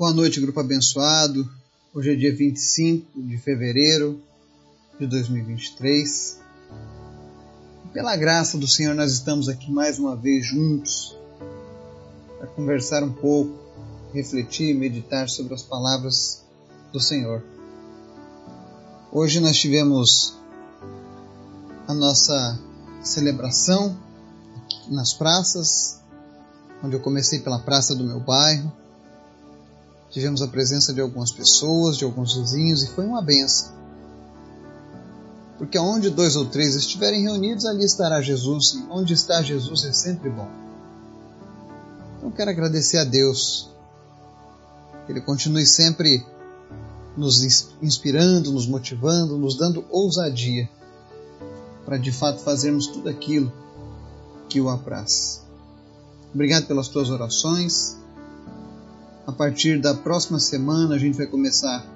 Boa noite, grupo abençoado. Hoje é dia 25 de fevereiro de 2023. Pela graça do Senhor, nós estamos aqui mais uma vez juntos para conversar um pouco, refletir, meditar sobre as palavras do Senhor. Hoje nós tivemos a nossa celebração nas praças, onde eu comecei pela praça do meu bairro tivemos a presença de algumas pessoas, de alguns vizinhos, e foi uma benção. Porque onde dois ou três estiverem reunidos, ali estará Jesus, e onde está Jesus é sempre bom. Então quero agradecer a Deus, que Ele continue sempre nos inspirando, nos motivando, nos dando ousadia para de fato fazermos tudo aquilo que o apraz. Obrigado pelas tuas orações. A partir da próxima semana, a gente vai começar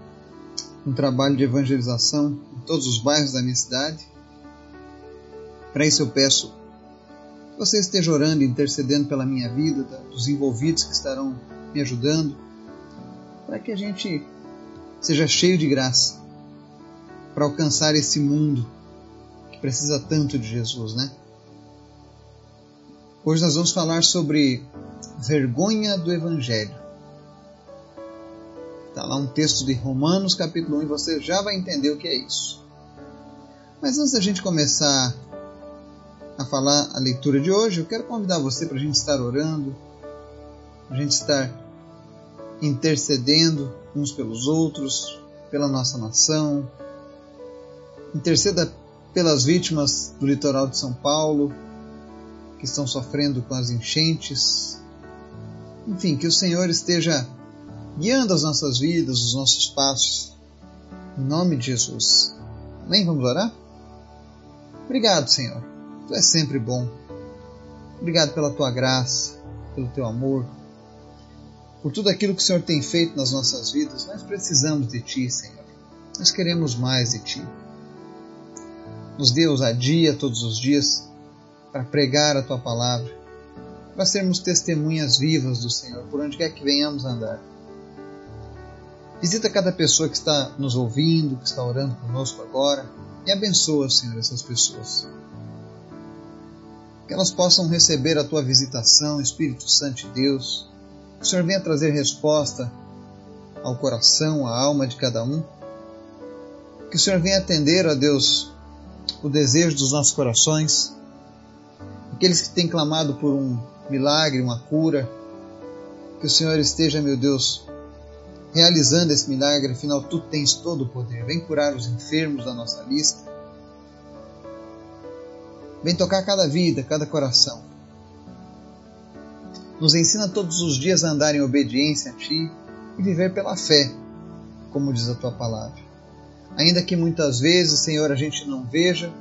um trabalho de evangelização em todos os bairros da minha cidade. Para isso, eu peço que você esteja orando intercedendo pela minha vida, dos envolvidos que estarão me ajudando, para que a gente seja cheio de graça para alcançar esse mundo que precisa tanto de Jesus, né? Hoje nós vamos falar sobre vergonha do Evangelho. Está lá um texto de Romanos, capítulo 1, e você já vai entender o que é isso. Mas antes da gente começar a falar a leitura de hoje, eu quero convidar você para a gente estar orando, a gente estar intercedendo uns pelos outros, pela nossa nação. Interceda pelas vítimas do litoral de São Paulo, que estão sofrendo com as enchentes. Enfim, que o Senhor esteja guiando as nossas vidas, os nossos passos. Em nome de Jesus. Amém? Vamos orar? Obrigado, Senhor. Tu és sempre bom. Obrigado pela tua graça, pelo teu amor, por tudo aquilo que o Senhor tem feito nas nossas vidas. Nós precisamos de ti, Senhor. Nós queremos mais de ti. Nos dê ousadia todos os dias para pregar a tua palavra, para sermos testemunhas vivas do Senhor, por onde quer que venhamos andar. Visita cada pessoa que está nos ouvindo, que está orando conosco agora e abençoa, Senhor, essas pessoas. Que elas possam receber a tua visitação, Espírito Santo de Deus. Que o Senhor venha trazer resposta ao coração, à alma de cada um. Que o Senhor venha atender, a Deus, o desejo dos nossos corações. Aqueles que têm clamado por um milagre, uma cura. Que o Senhor esteja, meu Deus, realizando esse milagre, afinal tu tens todo o poder. Vem curar os enfermos da nossa lista. Vem tocar cada vida, cada coração. Nos ensina todos os dias a andar em obediência a Ti e viver pela fé, como diz a Tua palavra. Ainda que muitas vezes, Senhor, a gente não veja,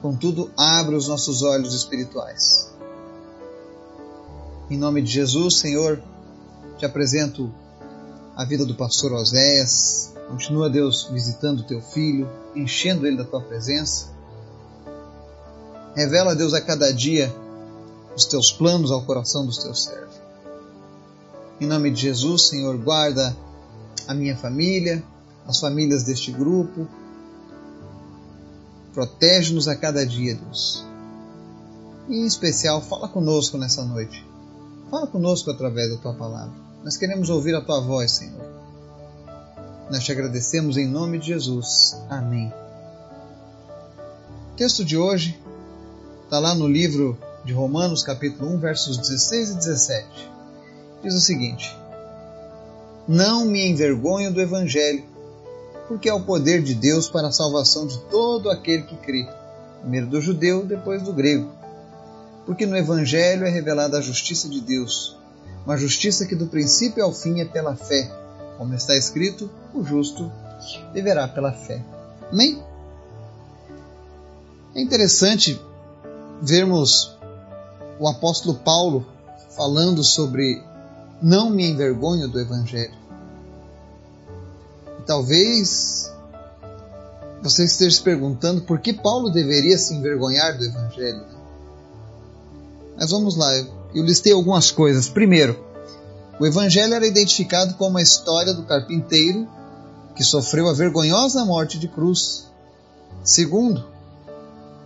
contudo, abre os nossos olhos espirituais. Em nome de Jesus, Senhor, te apresento a vida do pastor Oséias. Continua, Deus, visitando o teu filho, enchendo ele da tua presença. Revela, Deus, a cada dia os teus planos ao coração dos teus servos. Em nome de Jesus, Senhor, guarda a minha família, as famílias deste grupo. Protege-nos a cada dia, Deus. E em especial, fala conosco nessa noite. Fala conosco através da tua palavra. Nós queremos ouvir a tua voz, Senhor. Nós te agradecemos em nome de Jesus. Amém. O texto de hoje está lá no livro de Romanos, capítulo 1, versos 16 e 17. Diz o seguinte: Não me envergonho do Evangelho, porque é o poder de Deus para a salvação de todo aquele que crê, primeiro do judeu, depois do grego. Porque no Evangelho é revelada a justiça de Deus uma justiça que do princípio ao fim é pela fé. Como está escrito, o justo viverá pela fé. Amém? É interessante vermos o apóstolo Paulo falando sobre não me envergonho do Evangelho. Talvez você esteja se perguntando por que Paulo deveria se envergonhar do Evangelho. Mas vamos lá, eu listei algumas coisas. Primeiro, o Evangelho era identificado como a história do carpinteiro que sofreu a vergonhosa morte de cruz. Segundo,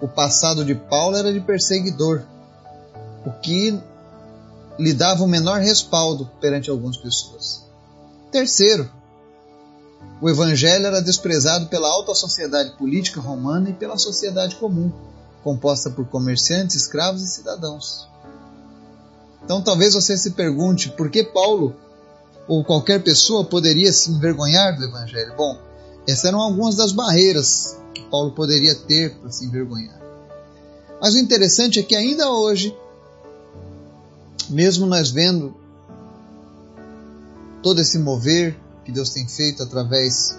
o passado de Paulo era de perseguidor, o que lhe dava o menor respaldo perante algumas pessoas. Terceiro, o evangelho era desprezado pela alta sociedade política romana e pela sociedade comum, composta por comerciantes, escravos e cidadãos. Então talvez você se pergunte por que Paulo ou qualquer pessoa poderia se envergonhar do evangelho. Bom, essas eram algumas das barreiras que Paulo poderia ter para se envergonhar. Mas o interessante é que ainda hoje, mesmo nós vendo todo esse mover que Deus tem feito através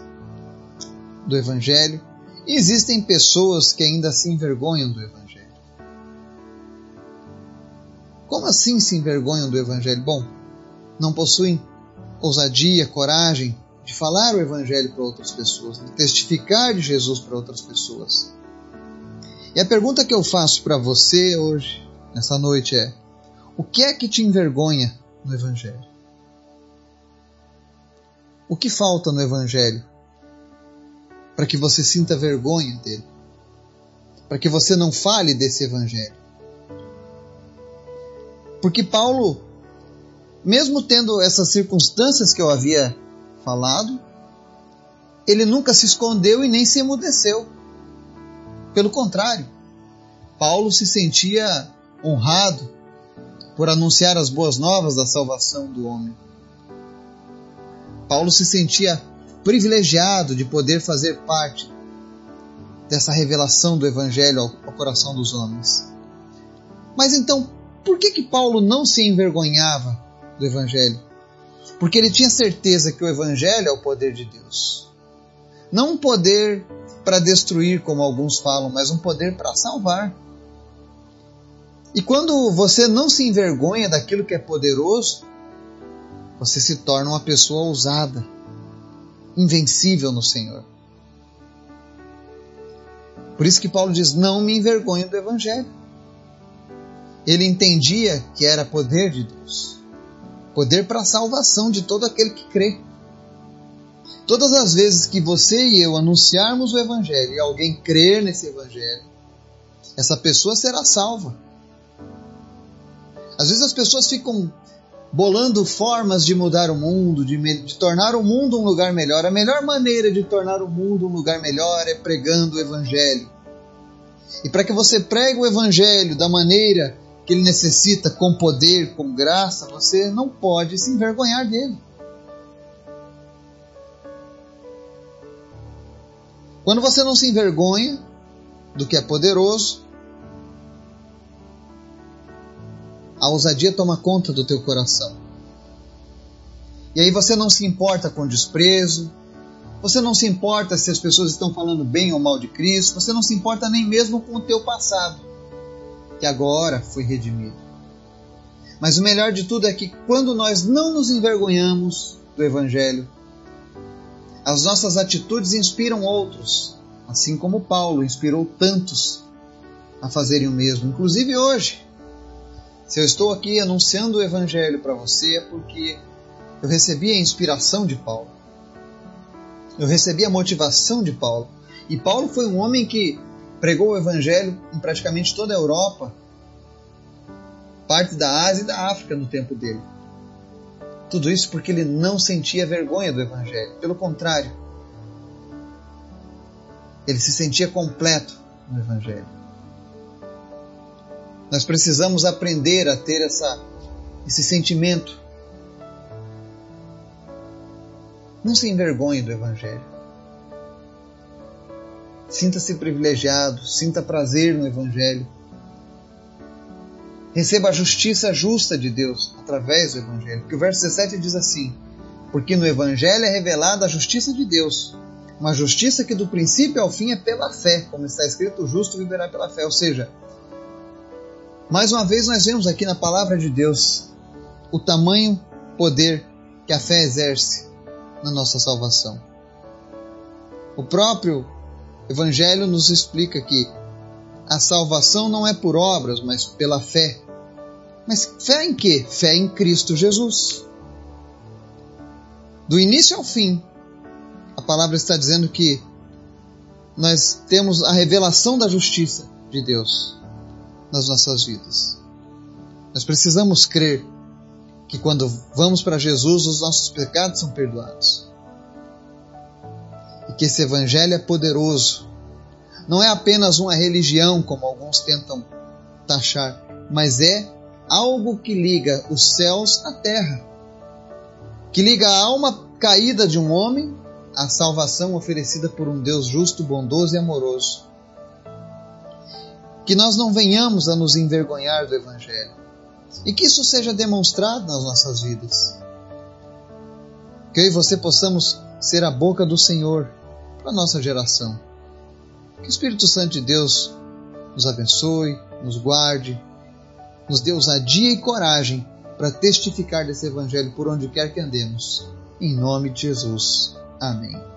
do Evangelho, existem pessoas que ainda se envergonham do Evangelho. Como assim se envergonham do Evangelho? Bom, não possuem ousadia, coragem de falar o Evangelho para outras pessoas, de testificar de Jesus para outras pessoas. E a pergunta que eu faço para você hoje, nessa noite, é: o que é que te envergonha no Evangelho? O que falta no Evangelho para que você sinta vergonha dele? Para que você não fale desse Evangelho? Porque Paulo, mesmo tendo essas circunstâncias que eu havia falado, ele nunca se escondeu e nem se emudeceu. Pelo contrário, Paulo se sentia honrado por anunciar as boas novas da salvação do homem. Paulo se sentia privilegiado de poder fazer parte dessa revelação do Evangelho ao, coração dos homens. Mas então, por que que Paulo não se envergonhava do Evangelho? Porque ele tinha certeza que o Evangelho é o poder de Deus. Não um poder para destruir, como alguns falam, mas um poder para salvar. E quando você não se envergonha daquilo que é poderoso, você se torna uma pessoa ousada, invencível no Senhor. Por isso que Paulo diz: Não me envergonho do Evangelho. Ele entendia que era poder de Deus poder para a salvação de todo aquele que crê. Todas as vezes que você e eu anunciarmos o Evangelho e alguém crer nesse Evangelho, essa pessoa será salva. Às vezes as pessoas ficam bolando formas de mudar o mundo, de, de, tornar o mundo um lugar melhor. A melhor maneira de tornar o mundo um lugar melhor é pregando o Evangelho. E para que você pregue o Evangelho da maneira que ele necessita, com poder, com graça, você não pode se envergonhar dele. Quando você não se envergonha do que é poderoso, a ousadia toma conta do teu coração. E aí você não se importa com desprezo, você não se importa se as pessoas estão falando bem ou mal de Cristo, você não se importa nem mesmo com o teu passado, que agora foi redimido. Mas o melhor de tudo é que quando nós não nos envergonhamos do Evangelho, as nossas atitudes inspiram outros, assim como Paulo inspirou tantos a fazerem o mesmo, inclusive hoje. Se eu estou aqui anunciando o Evangelho para você é porque eu recebi a inspiração de Paulo. Eu recebi a motivação de Paulo. E Paulo foi um homem que pregou o Evangelho em praticamente toda a Europa, parte da Ásia e da África no tempo dele. Tudo isso porque ele não sentia vergonha do Evangelho. Pelo contrário, ele se sentia completo no Evangelho. Nós precisamos aprender a ter essa, esse sentimento. Não se envergonhe do Evangelho. Sinta-se privilegiado, sinta prazer no Evangelho. Receba a justiça justa de Deus através do Evangelho. Porque o verso 17 diz assim: Porque no Evangelho é revelada a justiça de Deus, uma justiça que do princípio ao fim é pela fé, como está escrito: o justo viverá pela fé. Ou seja, mais uma vez, nós vemos aqui na palavra de Deus o tamanho poder que a fé exerce na nossa salvação. O próprio Evangelho nos explica que a salvação não é por obras, mas pela fé. Mas fé em quê? Fé em Cristo Jesus. Do início ao fim, a palavra está dizendo que nós temos a revelação da justiça de Deus nas nossas vidas. Nós precisamos crer que quando vamos para Jesus, os nossos pecados são perdoados. Que esse Evangelho é poderoso. Não é apenas uma religião, como alguns tentam taxar, mas é algo que liga os céus à terra, que liga a alma caída de um homem à salvação oferecida por um Deus justo, bondoso e amoroso. Que nós não venhamos a nos envergonhar do Evangelho e que isso seja demonstrado nas nossas vidas. Que eu e você possamos ser a boca do Senhor para a nossa geração. Que o Espírito Santo de Deus nos abençoe, nos guarde, nos dê ousadia e coragem para testificar desse Evangelho por onde quer que andemos. Em nome de Jesus. Amém.